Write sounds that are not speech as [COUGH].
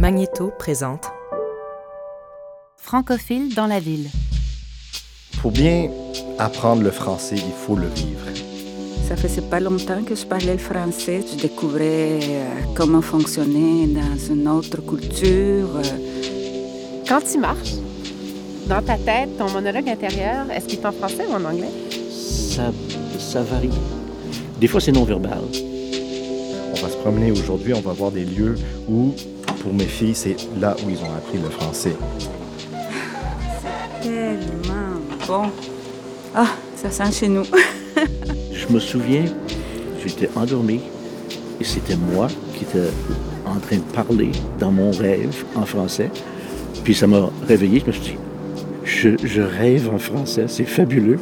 Magnéto présente Francophile dans la ville. Pour bien apprendre le français, il faut le vivre. Ça faisait pas longtemps que je parlais le français. Je découvrais euh, comment fonctionner dans une autre culture. euh. Quand tu marches, dans ta tête, ton monologue intérieur, est-ce qu'il est en français ou en anglais? ça, ça varie. Des fois, c'est non-verbal. On va se promener aujourd'hui, on va voir des lieux où, pour mes filles, c'est là où ils ont appris le français. Tellement bon. Ah, ça sent chez nous. [LAUGHS] Je me souviens, j'étais endormi et c'était moi qui étais en train de parler dans mon rêve en français. Puis ça m'a réveillé, je me suis dit, je, je rêve en français, c'est fabuleux.